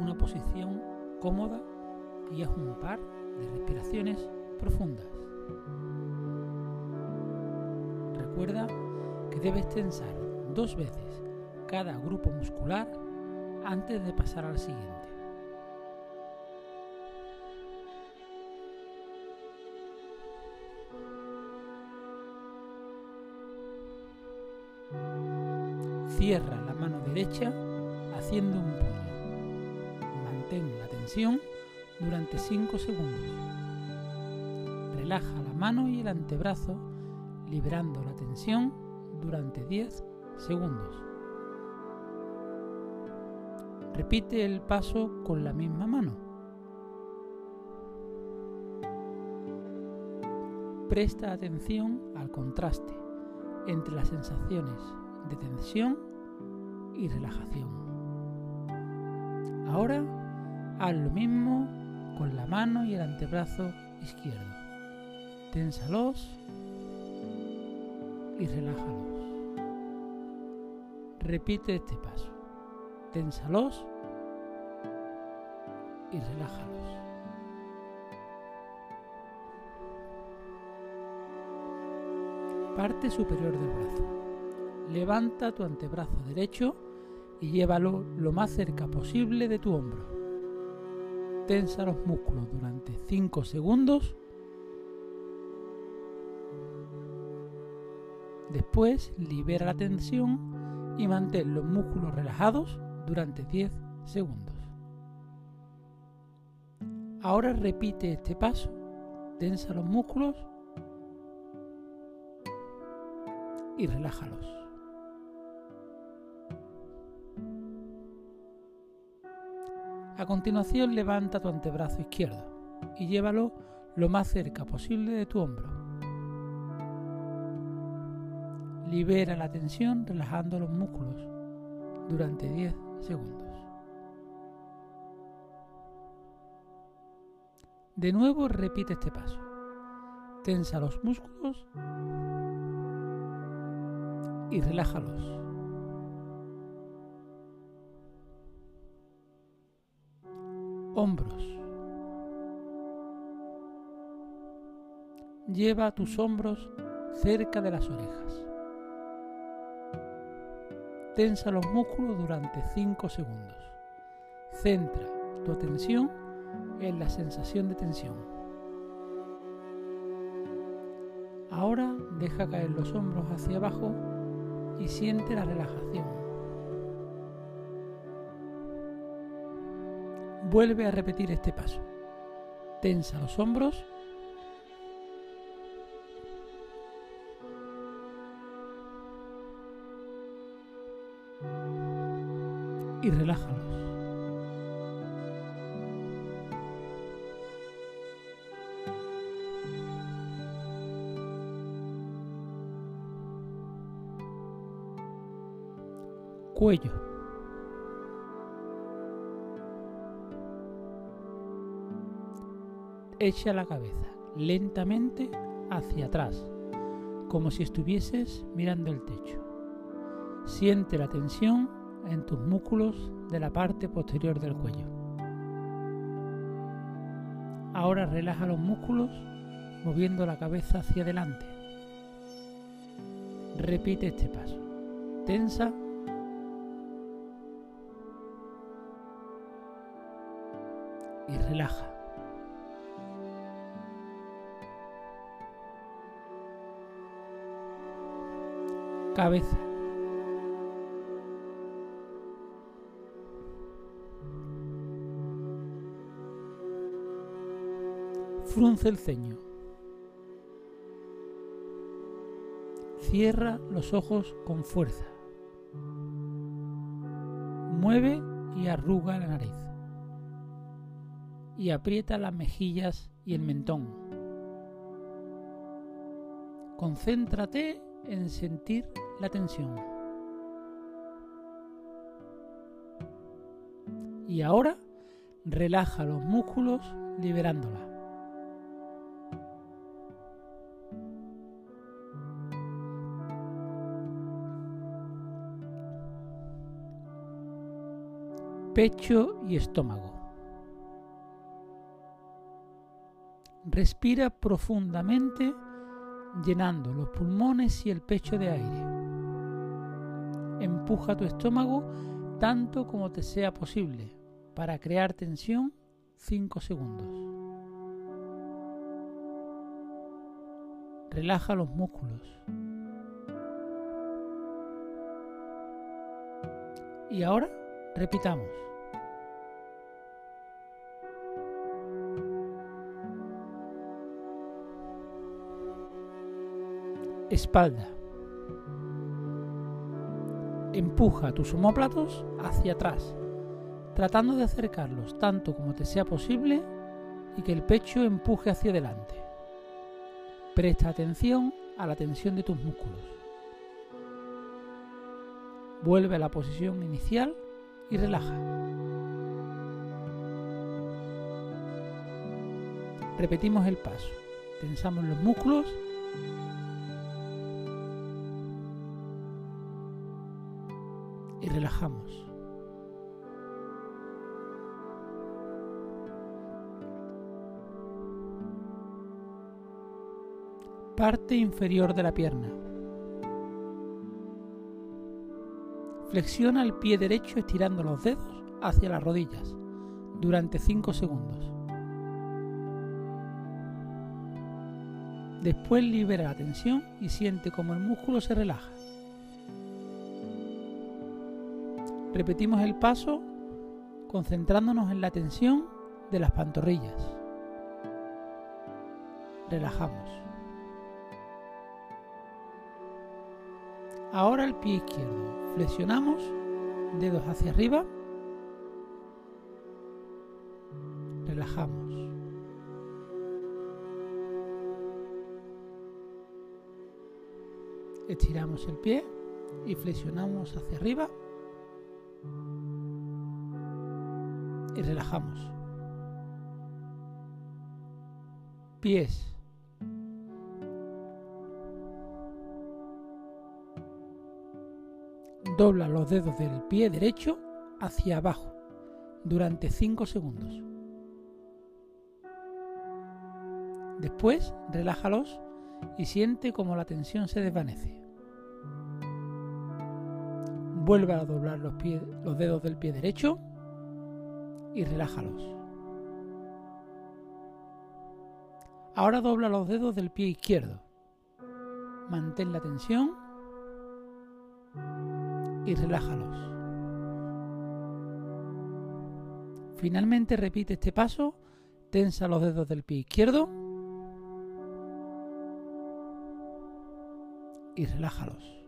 Una posición cómoda y haz un par de respiraciones profundas. Recuerda que debes tensar dos veces cada grupo muscular antes de pasar al siguiente. Cierra la mano derecha haciendo un puño. Mantén la tensión durante 5 segundos. Relaja la mano y el antebrazo liberando la tensión durante 10 segundos. Repite el paso con la misma mano. Presta atención al contraste entre las sensaciones de tensión y relajación. Ahora haz lo mismo con la mano y el antebrazo izquierdo. Ténsalos y relájalos. Repite este paso. Ténsalos y relájalos. Parte superior del brazo. Levanta tu antebrazo derecho y llévalo lo más cerca posible de tu hombro. Tensa los músculos durante 5 segundos. Después libera la tensión y mantén los músculos relajados durante 10 segundos. Ahora repite este paso. Tensa los músculos y relájalos. A continuación levanta tu antebrazo izquierdo y llévalo lo más cerca posible de tu hombro. Libera la tensión relajando los músculos durante 10 segundos. De nuevo repite este paso. Tensa los músculos y relájalos. Hombros. Lleva tus hombros cerca de las orejas. Tensa los músculos durante 5 segundos. Centra tu atención en la sensación de tensión. Ahora deja caer los hombros hacia abajo y siente la relajación. Vuelve a repetir este paso. Tensa los hombros. Y relájalos. Cuello. Echa la cabeza lentamente hacia atrás, como si estuvieses mirando el techo. Siente la tensión en tus músculos de la parte posterior del cuello. Ahora relaja los músculos moviendo la cabeza hacia adelante. Repite este paso. Tensa y relaja. Cabeza. Frunce el ceño. Cierra los ojos con fuerza. Mueve y arruga la nariz. Y aprieta las mejillas y el mentón. Concéntrate en sentir la tensión. Y ahora relaja los músculos liberándola. pecho y estómago. Respira profundamente llenando los pulmones y el pecho de aire. Empuja tu estómago tanto como te sea posible para crear tensión 5 segundos. Relaja los músculos. Y ahora repitamos. Espalda. Empuja tus omóplatos hacia atrás, tratando de acercarlos tanto como te sea posible y que el pecho empuje hacia adelante. Presta atención a la tensión de tus músculos. Vuelve a la posición inicial y relaja. Repetimos el paso. Tensamos los músculos relajamos. Parte inferior de la pierna. Flexiona el pie derecho estirando los dedos hacia las rodillas durante 5 segundos. Después libera la tensión y siente como el músculo se relaja. Repetimos el paso concentrándonos en la tensión de las pantorrillas. Relajamos. Ahora el pie izquierdo. Flexionamos, dedos hacia arriba. Relajamos. Estiramos el pie y flexionamos hacia arriba. Y relajamos. Pies. Dobla los dedos del pie derecho hacia abajo durante 5 segundos. Después, relájalos y siente como la tensión se desvanece. Vuelve a doblar los, los dedos del pie derecho y relájalos. Ahora dobla los dedos del pie izquierdo. Mantén la tensión y relájalos. Finalmente repite este paso, tensa los dedos del pie izquierdo y relájalos.